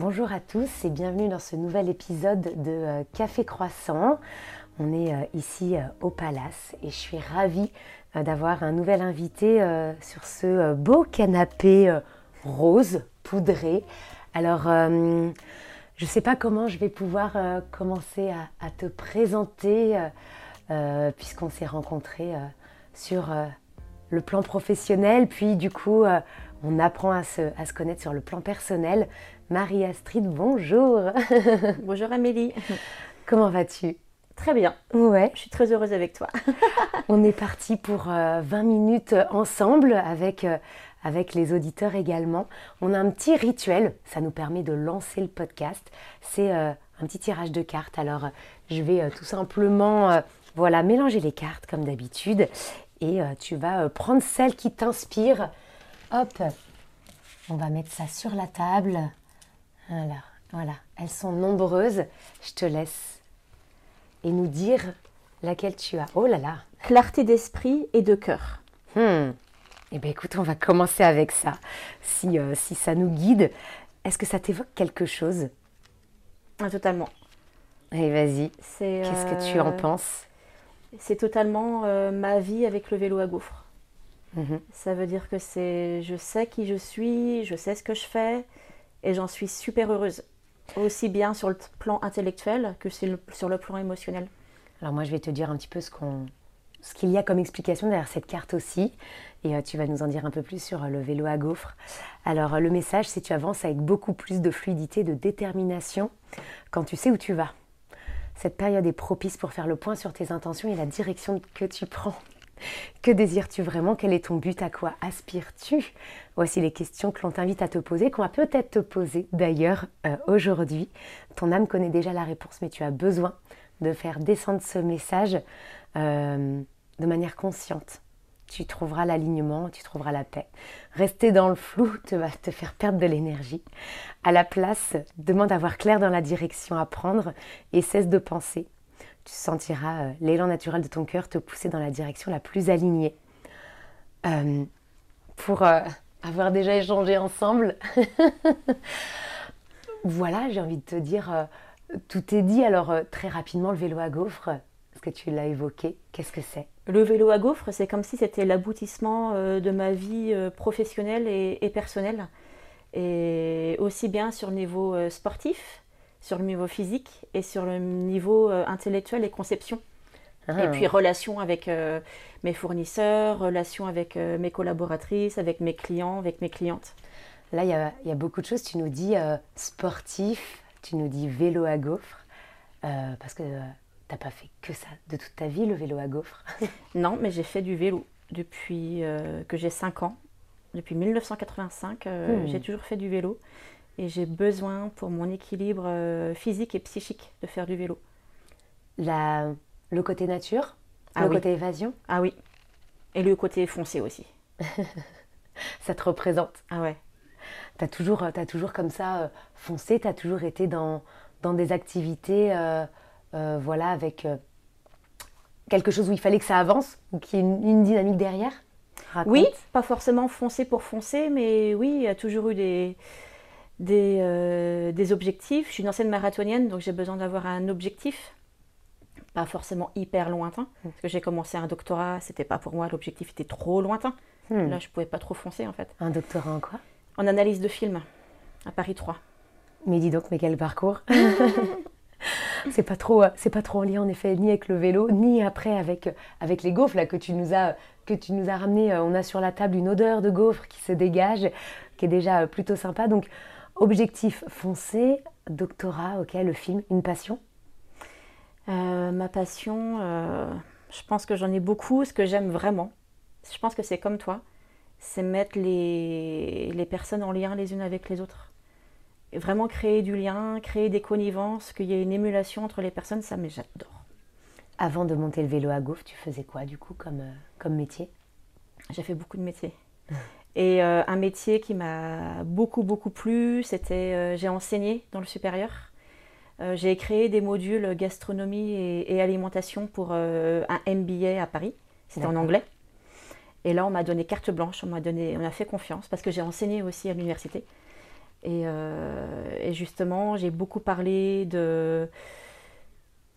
bonjour à tous et bienvenue dans ce nouvel épisode de euh, Café Croissant. On est euh, ici euh, au Palace et je suis ravie d'avoir un nouvel invité sur ce beau canapé rose poudré. Alors, je ne sais pas comment je vais pouvoir commencer à, te présenter puisqu'on s'est rencontrés sur le plan professionnel, puis du coup on apprend à se, connaître sur le plan personnel. Marie-Astrid, bonjour. bonjour Amélie. Comment vas-tu? Très bien. Ouais. Je suis très heureuse avec toi. on est parti pour 20 euh, minutes ensemble avec, euh, avec les auditeurs également. On a un petit rituel, ça nous permet de lancer le podcast. C'est euh, un petit tirage de cartes. Alors, je vais tout simplement voilà, mélanger les cartes comme d'habitude et tu vas prendre celle qui t'inspire Hop, on va mettre ça sur la table. Voilà, voilà. Elles sont nombreuses. Je te laisse et nous dire laquelle tu as. Oh là là. Clarté d'esprit et de cœur. Hmm. Eh bien écoute, on va commencer avec ça. Si, euh, si ça nous guide, est-ce que ça t'évoque quelque chose? Ah, Totalement. Allez, vas-y. Qu'est-ce que tu en euh, penses? C'est totalement euh, ma vie avec le vélo à gaufres. Mhm. Ça veut dire que c'est, je sais qui je suis, je sais ce que je fais, et j'en suis super heureuse, aussi bien sur le plan intellectuel que sur le plan émotionnel. Alors moi, je vais te dire un petit peu ce qu'il y a comme explication derrière cette carte aussi, et euh, tu vas nous en dire un peu plus sur euh, le vélo à gaufres. Alors euh, le message, c'est tu avances avec beaucoup plus de fluidité, de détermination quand tu sais où tu vas. Cette période est propice pour faire le point sur tes intentions et la direction que tu prends. Que désires-tu vraiment? Quel est ton but? À quoi aspires-tu? Voici les questions que l'on t'invite à te poser, qu'on va peut-être te poser d'ailleurs euh, aujourd'hui. Ton âme connaît déjà la réponse, mais tu as besoin de faire descendre ce message euh, de manière consciente. Tu trouveras l'alignement, tu trouveras la paix. Rester dans le flou te va te faire perdre de l'énergie. À la place, demande à voir clair dans la direction à prendre et cesse de penser tu sentiras euh, l'élan naturel de ton cœur te pousser dans la direction la plus alignée. Euh, pour euh, avoir déjà échangé ensemble, voilà, j'ai envie de te dire, tout est dit. Alors très rapidement, le vélo à gaufres, est-ce que tu l'as évoqué Qu'est-ce que c'est? Le vélo à gaufres, c'est comme si c'était l'aboutissement de ma vie professionnelle et, personnelle. Et aussi bien sur le niveau sportif, sur le niveau physique et sur le niveau euh, intellectuel et conception. Ah. Et puis relation avec euh, mes fournisseurs, relation avec euh, mes collaboratrices, avec mes clients, avec mes clientes. Là, il y, a, beaucoup de choses. Tu nous dis sportif, tu nous dis vélo à gaufres, parce que tu n'as pas fait que ça de toute ta vie, le vélo à gaufres. non, mais j'ai fait du vélo depuis que j'ai 5 ans. Depuis 1985, hmm. j'ai toujours fait du vélo et j'ai besoin pour mon équilibre euh, physique et psychique de faire du vélo. La, le côté nature, ah le côté évasion Ah oui. Et le côté foncé aussi. ça te représente Ah ouais. Tu as toujours, as toujours comme ça euh, foncé, tu as toujours été dans, dans des activités euh, voilà, avec quelque chose où il fallait que ça avance ou qu'il y ait une, dynamique derrière? Oui, pas forcément foncer pour foncer, mais oui, il y a toujours eu des, euh, des, objectifs. Je suis une ancienne marathonienne, donc j'ai besoin d'avoir un objectif, pas forcément hyper lointain. Hmm. Parce que j'ai commencé un doctorat, c'était pas pour moi, l'objectif était trop lointain. Hmm. Là, je pouvais pas trop foncer en fait. Un doctorat en quoi? En analyse de film, à Paris 3. Mais dis donc, mais quel parcours c'est pas trop c'est pas trop en lien en effet ni avec le vélo ni après avec avec les gaufres là que tu nous as que tu nous as ramené on a sur la table une odeur de gaufres qui se dégage qui est déjà plutôt sympa donc Objectif foncé, doctorat, ok, le film, une passion euh, Ma passion, euh, je pense que j'en ai beaucoup. Ce que j'aime vraiment, je pense que c'est comme toi, c'est mettre les, les personnes en lien les unes avec les autres. vraiment créer du lien, créer des connivences, qu'il y ait une émulation entre les personnes, ça, mais j'adore. Avant de monter le vélo à Gauff, tu faisais quoi du coup comme, euh, comme métier? J'ai fait beaucoup de métiers. Et euh, un métier qui m'a beaucoup, beaucoup plu, c'était euh, j'ai enseigné dans le supérieur. Euh, j'ai créé des modules gastronomie et, alimentation pour un MBA à Paris. C'était en anglais. Et là, on m'a donné carte blanche, on m'a donné, on a fait confiance parce que j'ai enseigné aussi à l'université. Et, et justement, j'ai beaucoup parlé de,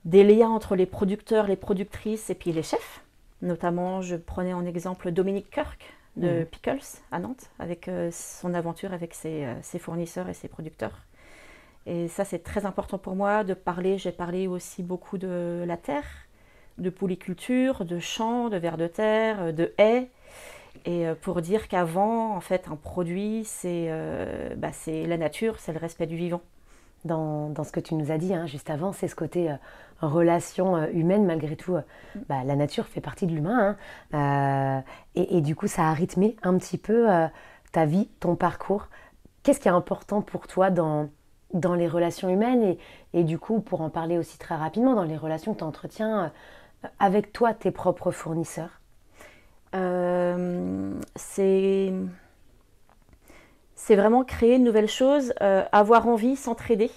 des liens entre les producteurs, les productrices et puis les chefs. Notamment, je prenais en exemple Dominique Kirk de mhm. Pickles à Nantes, avec euh, son aventure avec euh, ses, fournisseurs et ses producteurs. Et ça, c'est très important pour moi de parler. J'ai parlé aussi beaucoup de la terre, de pouliculture, de champs, de vers de terre, euh, de haies. Et pour dire qu'avant, en fait, un produit, c'est bah, la nature, c'est le respect du vivant dans, ce que tu nous as dit hein, juste avant, c'est ce côté euh, relation euh, humaine. Malgré tout, euh, bah, la nature fait partie de l'humain. Hein. et, du coup, ça a rythmé un petit peu ta vie, ton parcours. Qu'est-ce qui est important pour toi dans, dans les relations humaines? Et, et, du coup, pour en parler aussi très rapidement, dans les relations que tu entretiens avec toi, tes propres fournisseurs? C'est c'est vraiment créer une nouvelle chose, euh, avoir envie, s'entraider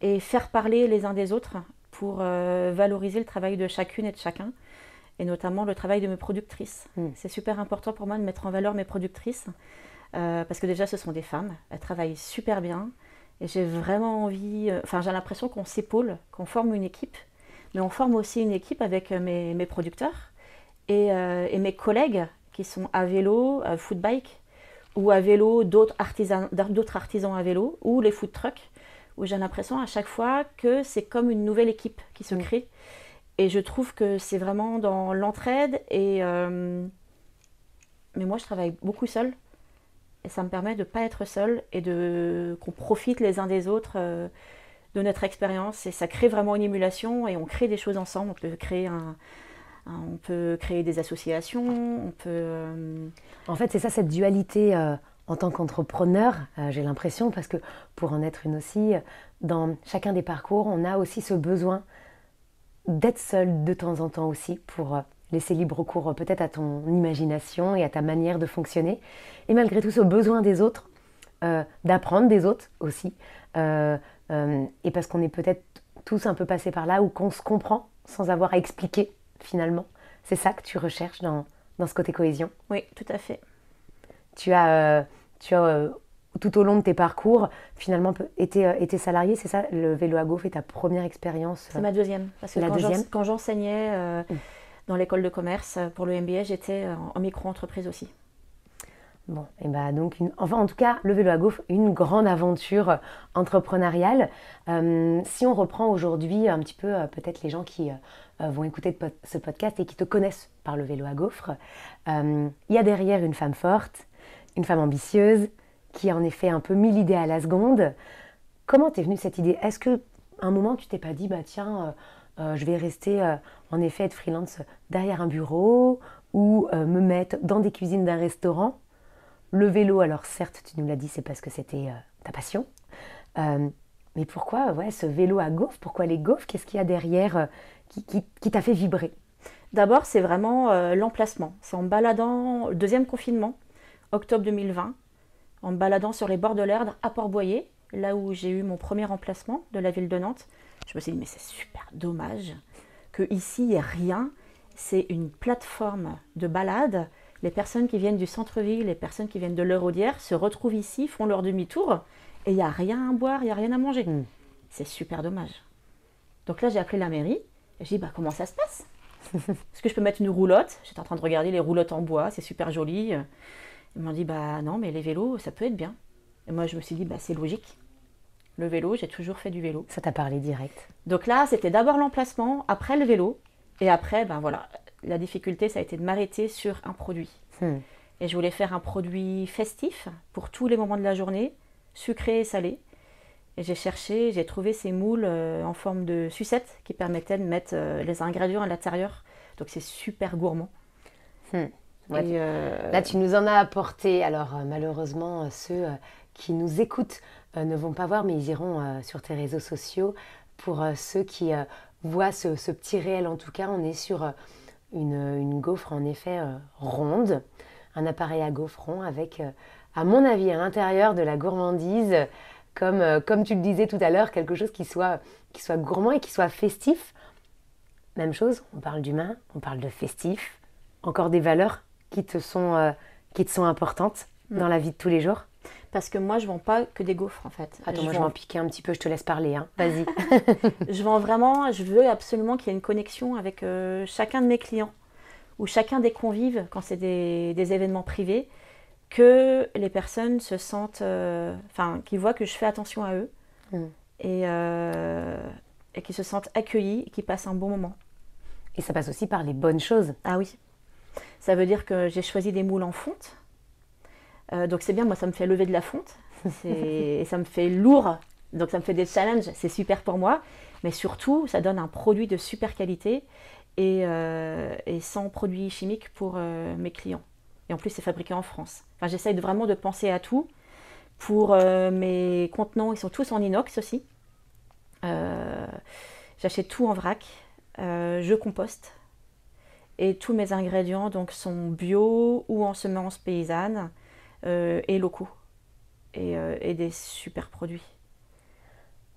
et faire parler les uns des autres pour euh, valoriser le travail de chacune et de chacun, et notamment le travail de mes productrices. Hmm. C'est super important pour moi de mettre en valeur mes productrices, euh, parce que déjà ce sont des femmes, elles travaillent super bien, et j'ai vraiment envie, enfin j'ai l'impression qu'on s'épaule, qu'on forme une équipe, mais on forme aussi une équipe avec mes, producteurs et, et, mes collègues qui sont à vélo, à footbike, ou à vélo d'autres artisans, d'autres artisans à vélo, ou les food trucks, où j'ai l'impression à chaque fois que c'est comme une nouvelle équipe qui se mm. crée. Et je trouve que c'est vraiment dans l'entraide. Et euh, mais moi, je travaille beaucoup seule. Et ça me permet de ne pas être seule et de qu'on profite les uns des autres euh, de notre expérience. Et ça crée vraiment une émulation et on crée des choses ensemble. On peut créer un, on peut créer des associations, on peut... Euh, en fait, c'est ça, cette dualité euh, en tant qu'entrepreneur, euh, j'ai l'impression, parce que pour en être une aussi, dans chacun des parcours, on a aussi ce besoin d'être seul de temps en temps aussi pour laisser libre cours peut-être à ton imagination et à ta manière de fonctionner. Et malgré tout, ce besoin des autres, d'apprendre des autres aussi. et parce qu'on est peut-être tous un peu passés par là, où qu'on se comprend sans avoir à expliquer finalement. C'est ça que tu recherches dans, dans, ce côté cohésion? Oui, tout à fait. Tu as, euh, tu as euh, tout au long de tes parcours, finalement, été, euh, été salarié, c'est ça? Le vélo à gaufre est ta première expérience C'est ma deuxième. Parce que quand j'enseignais mm. dans l'école de commerce pour le MBA, j'étais en micro-entreprise aussi. Bon, et bah donc, enfin en tout cas, le vélo à gaufre, une grande aventure entrepreneuriale. si on reprend aujourd'hui un petit peu peut-être les gens qui euh, vont écouter ce podcast et qui te connaissent par le vélo à gaufre, euh, il y a derrière une femme forte, une femme ambitieuse, qui en effet un peu mis l'idée à la seconde. Comment t'es venue cette idée? Est-ce que un moment tu t'es pas dit bah tiens euh, je vais rester en effet être freelance derrière un bureau ou me mettre dans des cuisines d'un restaurant? Le vélo alors certes tu nous l'as dit c'est parce que c'était ta passion mais pourquoi ouais, ce vélo à gaufre Pourquoi les gaufres? Qu'est-ce qu'il y a derrière qui, t'a fait vibrer? D'abord, c'est vraiment euh, l'emplacement. C'est en baladant, deuxième confinement, octobre 2020, en baladant sur les bords de l'Erdre à Port-Boyer, là où j'ai eu mon premier emplacement de la ville de Nantes. Je me suis dit, mais c'est super dommage que ici il n'y ait rien. C'est une plateforme de balade. Les personnes qui viennent du centre-ville, les personnes qui viennent de l'Eurodière se retrouvent ici, font leur demi-tour, et il n'y a rien à boire, il n'y a rien à manger. Hmm. C'est super dommage. Donc là, j'ai appelé la mairie j'ai dit, bah, comment ça se passe? Est-ce que je peux mettre une roulotte? J'étais en train de regarder les roulottes en bois, c'est super joli. Ils m'ont dit, bah non, mais les vélos, ça peut être bien. Et moi, je me suis dit, bah c'est logique. Le vélo, j'ai toujours fait du vélo. Ça t'a parlé direct. Donc là, c'était d'abord l'emplacement, après le vélo. Et après, ben voilà, la difficulté, ça a été de m'arrêter sur un produit. Hmm. Et je voulais faire un produit festif pour tous les moments de la journée, sucré et salé. Et j'ai cherché, j'ai trouvé ces moules euh, en forme de sucette qui permettaient de mettre euh, les ingrédients à l'intérieur. Donc c'est super gourmand. Hmm. Euh, Là, tu nous en as apporté. Alors malheureusement, ceux qui nous écoutent ne vont pas voir, mais ils iront sur tes réseaux sociaux. Pour ceux qui voient ce, petit réel, en tout cas, on est sur une, une gaufre en effet ronde, un appareil à gaufre rond avec, à mon avis, à l'intérieur de la gourmandise comme, euh, comme tu le disais tout à l'heure, quelque chose qui soit, qui soit gourmand et qui soit festif. Même chose, on parle d'humain, on parle de festif, encore des valeurs qui te sont, euh, qui te sont importantes mm. dans la vie de tous les jours. Parce que moi, je vends pas que des gaufres en fait. Attends, je moi je vais en piquer un petit peu, je te laisse parler. Hein. Vas-y. je vends vraiment, je veux absolument qu'il y ait une connexion avec euh, chacun de mes clients ou chacun des convives quand c'est des, événements privés, que les personnes se sentent, euh, enfin, qu'ils voient que je fais attention à eux mm. et, euh, et qu'ils se sentent accueillis et qu'ils passent un bon moment. Et ça passe aussi par les bonnes choses. Ah oui. Ça veut dire que j'ai choisi des moules en fonte. Euh, donc c'est bien, moi ça me fait lever de la fonte. et ça me fait lourd. Donc ça me fait des challenges. C'est super pour moi. Mais surtout, ça donne un produit de super qualité et, euh, sans produits chimiques pour euh, mes clients. Et en plus, c'est fabriqué en France. Enfin, j'essaye vraiment de penser à tout. Pour mes contenants, ils sont tous en inox aussi. J'achète tout en vrac. je composte et tous mes ingrédients donc, sont bio ou en semences paysannes et locaux. Euh, et, des super produits.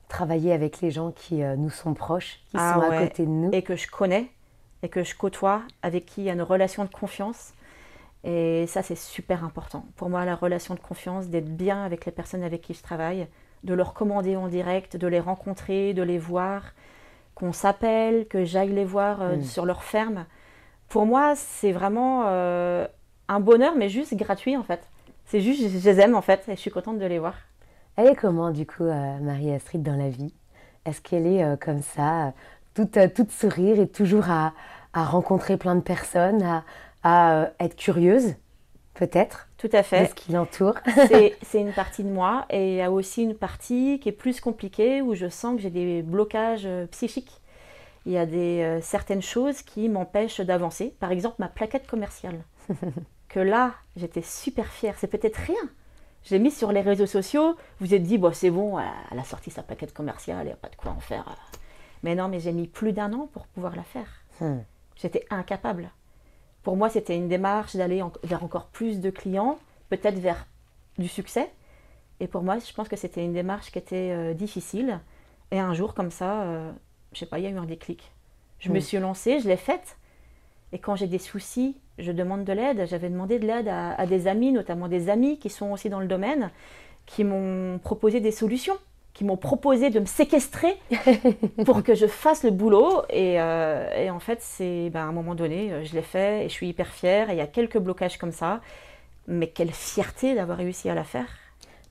Travailler avec les gens qui euh, nous sont proches, qui ah sont à côté de nous. Et que je connais, et que je côtoie, avec qui il y a une relation de confiance. Et ça, c'est super important. Pour moi, la relation de confiance, d'être bien avec les personnes avec qui je travaille, de leur commander en direct, de les rencontrer, de les voir, qu'on s'appelle, que j'aille les voir mm. sur leur ferme pour moi, c'est vraiment euh, un bonheur, mais juste gratuit en fait. C'est juste, je, les aime en fait, et je suis contente de les voir. Elle est comment du coup, euh, Marie-Astrid, dans la vie? Est-ce qu'elle est, euh, comme ça, toute, toute, sourire et toujours à, rencontrer plein de personnes, à, être curieuse peut-être? Tout à fait. De ce qui l'entoure. c'est une partie de moi et il y a aussi une partie qui est plus compliquée où je sens que j'ai des blocages psychiques il y a des, euh, certaines choses qui m'empêchent d'avancer. Par exemple, ma plaquette commerciale. que là, j'étais super fière. C'est peut-être rien. Je l'ai mis sur les réseaux sociaux. Vous êtes dit, bon, c'est bon, elle a sorti sa plaquette commerciale, il n'y a pas de quoi en faire. Mais non, mais j'ai mis plus d'un an pour pouvoir la faire. Hmm. J'étais incapable. Pour moi, c'était une démarche d'aller vers encore plus de clients, peut-être vers du succès. Et pour moi, je pense que c'était une démarche qui était euh, difficile. Et un jour, comme ça, euh, je sais pas, il y a eu un déclic. Je me hmm. suis lancée, je l'ai faite. Et quand j'ai des soucis, je demande de l'aide. J'avais demandé de l'aide à, des amis, notamment des amis qui sont aussi dans le domaine, qui m'ont proposé des solutions, qui m'ont proposé de me séquestrer pour que je fasse le boulot. Et, euh, en fait, c'est ben, à un moment donné, euh, je l'ai fait et je suis hyper fière. Et il y a quelques blocages comme ça. Mais quelle fierté d'avoir réussi à la faire.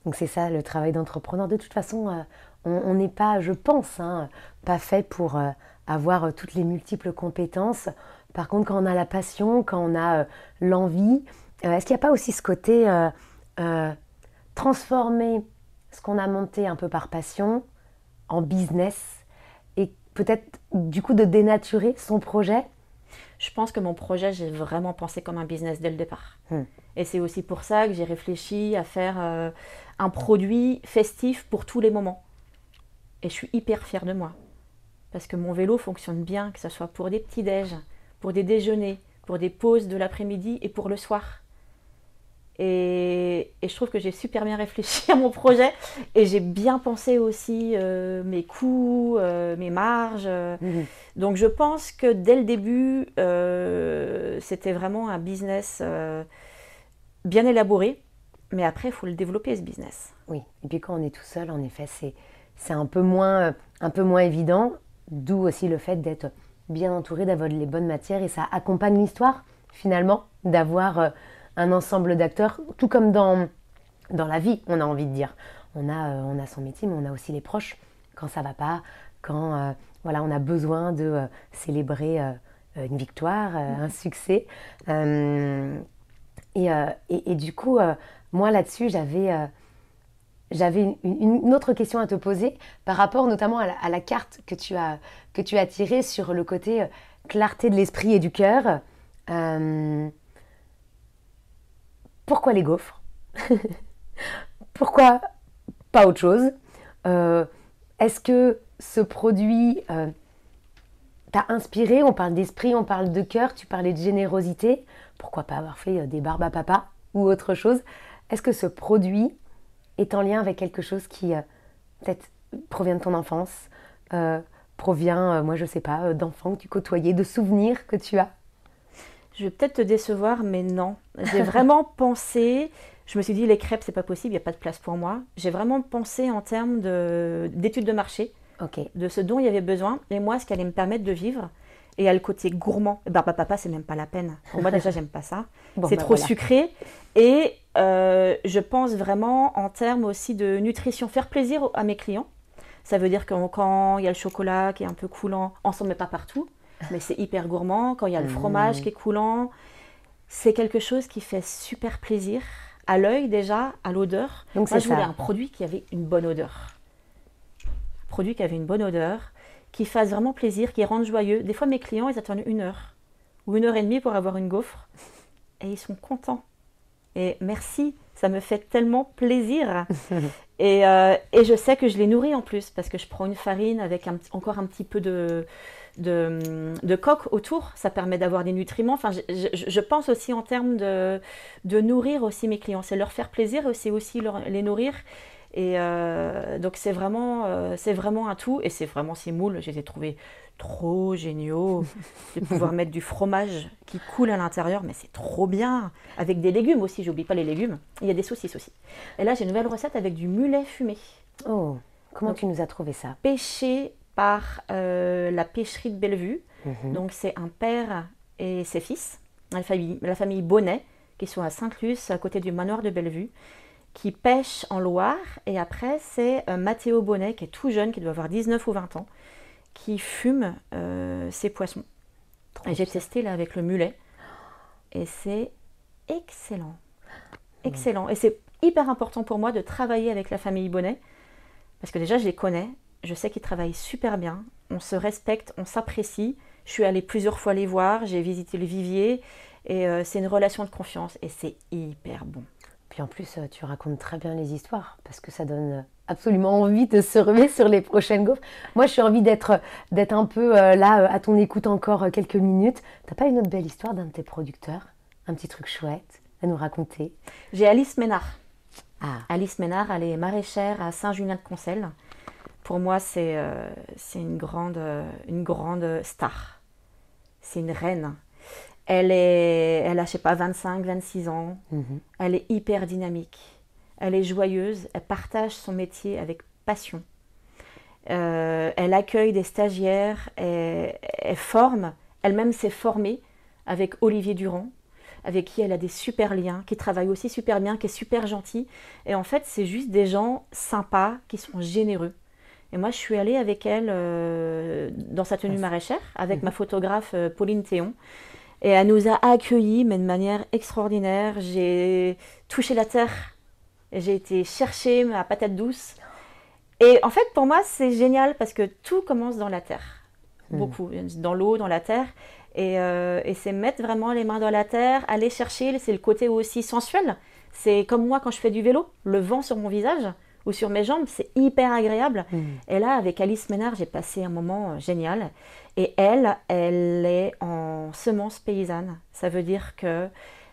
Donc c'est ça le travail d'entrepreneur. De toute façon, euh, on n'est pas, je pense, hein, pas fait pour euh, avoir toutes les multiples compétences. Par contre, quand on a la passion, quand on a euh, l'envie, est-ce qu'il n'y a pas aussi ce côté transformer ce qu'on a monté un peu par passion en business et peut-être du coup de dénaturer son projet? Je pense que mon projet, j'ai vraiment pensé comme un business dès le départ. Hmm. Et c'est aussi pour ça que j'ai réfléchi à faire un produit festif pour tous les moments. Et je suis hyper fière de moi. Parce que mon vélo fonctionne bien, que ce soit pour des petits déj, pour des déjeuners, pour des pauses de l'après-midi et pour le soir. Et, je trouve que j'ai super bien réfléchi à mon projet et j'ai bien pensé aussi euh, mes coûts, euh, mes marges. Mhm. Donc je pense que dès le début, euh, c'était vraiment un business bien élaboré. Mais après, il faut le développer, ce business. Oui, et puis quand on est tout seul, en effet, c'est c'est un peu moins, un peu moins évident, d'où aussi le fait d'être bien entouré, d'avoir les bonnes matières et ça accompagne l'histoire finalement, d'avoir euh, un ensemble d'acteurs, tout comme dans, dans la vie, on a envie de dire. On a, euh, on a son métier, mais on a aussi les proches quand ça va pas, quand voilà, on a besoin de célébrer une victoire, un succès. Et, et, du coup, moi là-dessus, j'avais j'avais une, autre question à te poser par rapport notamment à la, carte que tu, as, que tu as tirée sur le côté euh, clarté de l'esprit et du cœur. Euh, pourquoi les gaufres? Pourquoi pas autre chose? Euh, Est-ce que ce produit t'a inspiré? On parle d'esprit, on parle de cœur, tu parlais de générosité. Pourquoi pas avoir fait des barbes à papa ou autre chose? Est-ce que ce produit est en lien avec quelque chose qui euh, peut-être provient de ton enfance, euh, provient, euh, moi je sais pas, d'enfants que tu côtoyais, de souvenirs que tu as? Je vais peut-être te décevoir, mais non. J'ai vraiment pensé, Je me suis dit, les crêpes, c'est pas possible, il n'y a pas de place pour moi. J'ai vraiment pensé en termes d'études de, marché, de ce dont il y avait besoin, et moi, ce qui allait me permettre de vivre. Et à le côté gourmand. Bah, papa, c'est même pas la peine. Pour moi, déjà, j'aime pas ça. c'est bah, trop sucré. Et euh, je pense vraiment en termes aussi de nutrition, faire plaisir à mes clients. Ça veut dire que quand il y a le chocolat qui est un peu coulant, on s'en met pas partout, mais c'est hyper gourmand. Quand il y a le fromage mmh. qui est coulant, c'est quelque chose qui fait super plaisir à l'œil déjà, à l'odeur. Donc Moi, je voulais un produit qui avait une bonne odeur. Un produit qui avait une bonne odeur, qui fasse vraiment plaisir, qui rende joyeux. Des fois, mes clients, ils attendent une heure ou une heure et demie pour avoir une gaufre et ils sont contents. Et merci, ça me fait tellement plaisir. Euh, et, je sais que je les nourris en plus parce que je prends une farine avec encore un petit peu de, de, coque autour. Ça permet d'avoir des nutriments. Enfin, je, pense aussi en termes de, de nourrir aussi mes clients. C'est leur faire plaisir et c'est aussi les nourrir. Et euh, donc c'est vraiment, euh, c'est vraiment un tout. Et c'est vraiment ces moules, je les ai trouvés trop géniaux. de pouvoir mettre du fromage qui coule à l'intérieur, mais c'est trop bien. Avec des légumes aussi, j'oublie pas les légumes. Il y a des saucisses aussi. Et là, j'ai une nouvelle recette avec du mulet fumé. Oh, comment tu nous as trouvé ça? Pêché par euh, la pêcherie de Bellevue. Mhm. Donc c'est un père et ses fils, la famille, la famille Bonnet, qui sont à Sainte-Luce, à côté du manoir de Bellevue qui pêche en Loire. Et après, c'est euh, Mathéo Bonnet, qui est tout jeune, qui doit avoir 19 ou 20 ans, qui fume euh, ses poissons. et j'ai testé là avec le mulet. Et c'est excellent. Excellent. Et c'est hyper important pour moi de travailler avec la famille Bonnet. Parce que déjà, je les connais. Je sais qu'ils travaillent super bien. On se respecte, on s'apprécie. Je suis allée plusieurs fois les voir. J'ai visité le vivier. Et euh, c'est une relation de confiance. Et c'est hyper bon. Puis en plus, euh, tu racontes très bien les histoires parce que ça donne euh, absolument envie de se remettre sur les prochaines gaufres. Moi, je suis envie d'être d'être un peu euh, là à ton écoute encore quelques minutes. T'as pas une autre belle histoire d'un de tes producteurs? Un petit truc chouette à nous raconter? J'ai Alice Ménard. Ah. Alice Ménard, elle est maraîchère à Saint-Julien-de-Concel. Pour moi, c'est c'est une, grande, une grande star. C'est une reine. Elle, est, elle a, je sais pas, 25, 26 ans. Mhm. Elle est hyper dynamique. Elle est joyeuse. Elle partage son métier avec passion. Euh, elle accueille des stagiaires. Elle, forme. Elle-même s'est formée avec Olivier Durand, avec qui elle a des super liens, qui travaille aussi super bien, qui est super gentil. Et en fait, c'est juste des gens sympas, qui sont généreux. Et moi, je suis allée avec elle euh, dans sa tenue maraîchère, avec mhm. ma photographe euh, Pauline Théon. Et elle nous a accueillis, mais de manière extraordinaire. J'ai touché la terre. J'ai été chercher ma patate douce. Et en fait, pour moi, c'est génial parce que tout commence dans la terre. Hmm. Beaucoup. Dans l'eau, dans la terre. Et, euh, et c'est mettre vraiment les mains dans la terre, aller chercher. C'est le côté aussi sensuel. C'est comme moi quand je fais du vélo, le vent sur mon visage ou sur mes jambes, c'est hyper agréable. Hmm. Et là, avec Alice Ménard, j'ai passé un moment euh, génial. Et elle, elle est en semence paysanne. Ça veut dire que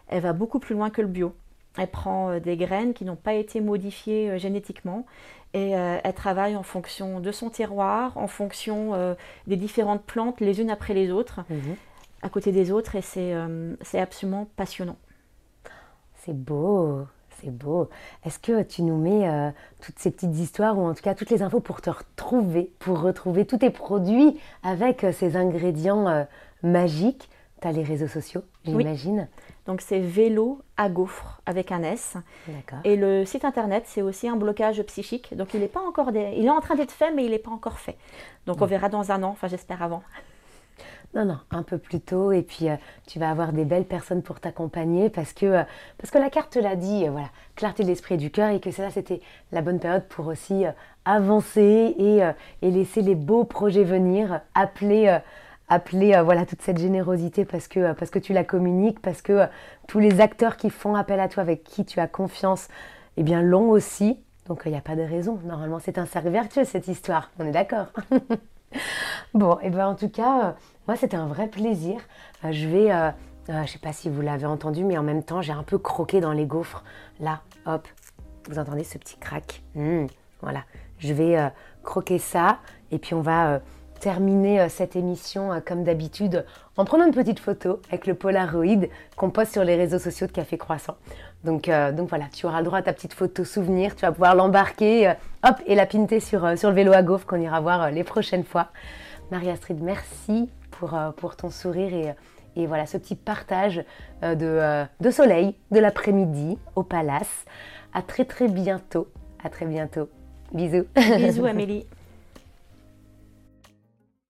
elle va beaucoup plus loin que le bio. Elle prend euh, des graines qui n'ont pas été modifiées euh, génétiquement et elle travaille en fonction de son terroir, en fonction des différentes plantes les unes après les autres, mhm. à côté des autres et c'est absolument passionnant. C'est beau. C'est beau. Est-ce que tu nous mets euh, toutes ces petites histoires ou en tout cas toutes les infos pour te retrouver, pour retrouver tous tes produits avec euh, ces ingrédients euh, magiques? Tu as les réseaux sociaux, j'imagine Donc c'est vélo à gaufre avec un S. Et le site internet, c'est aussi un blocage psychique. Donc il est pas encore il est en train d'être fait, mais il n'est pas encore fait. Donc on verra dans un an, enfin j'espère avant. Non, non, un peu plus tôt. Et puis, euh, tu vas avoir des belles personnes pour t'accompagner parce que, euh, parce que la carte te l'a dit, euh, voilà, clarté de l'esprit et du cœur et que ça, c'était la bonne période pour aussi avancer et, et, laisser les beaux projets venir, appeler, appeler voilà, toute cette générosité parce que, parce que tu la communiques, parce que tous les acteurs qui font appel à toi, avec qui tu as confiance, eh bien, l'ont aussi. Donc, il n'y a pas de raison. Normalement, c'est un cercle vertueux, cette histoire. On est d'accord Bon, et ben en tout cas, moi, c'était un vrai plaisir. Euh, je vais, euh, euh, je sais pas si vous l'avez entendu, mais en même temps, j'ai un peu croqué dans les gaufres. Là, hop, vous entendez ce petit crack? Mmh, Voilà, je vais croquer ça et puis on va terminer euh, cette émission euh, comme d'habitude en prenant une petite photo avec le Polaroid qu'on poste sur les réseaux sociaux de Café Croissant. Donc, euh, donc voilà, tu auras le droit à ta petite photo souvenir, tu vas pouvoir l'embarquer, hop, et la pinter sur, sur le vélo à gaufre qu'on ira voir les prochaines fois. Marie-Astrid, merci pour, pour ton sourire et, et voilà ce petit partage de, de soleil de l'après-midi au Palace. À très très bientôt. À très bientôt. Bisous. Bisous Amélie.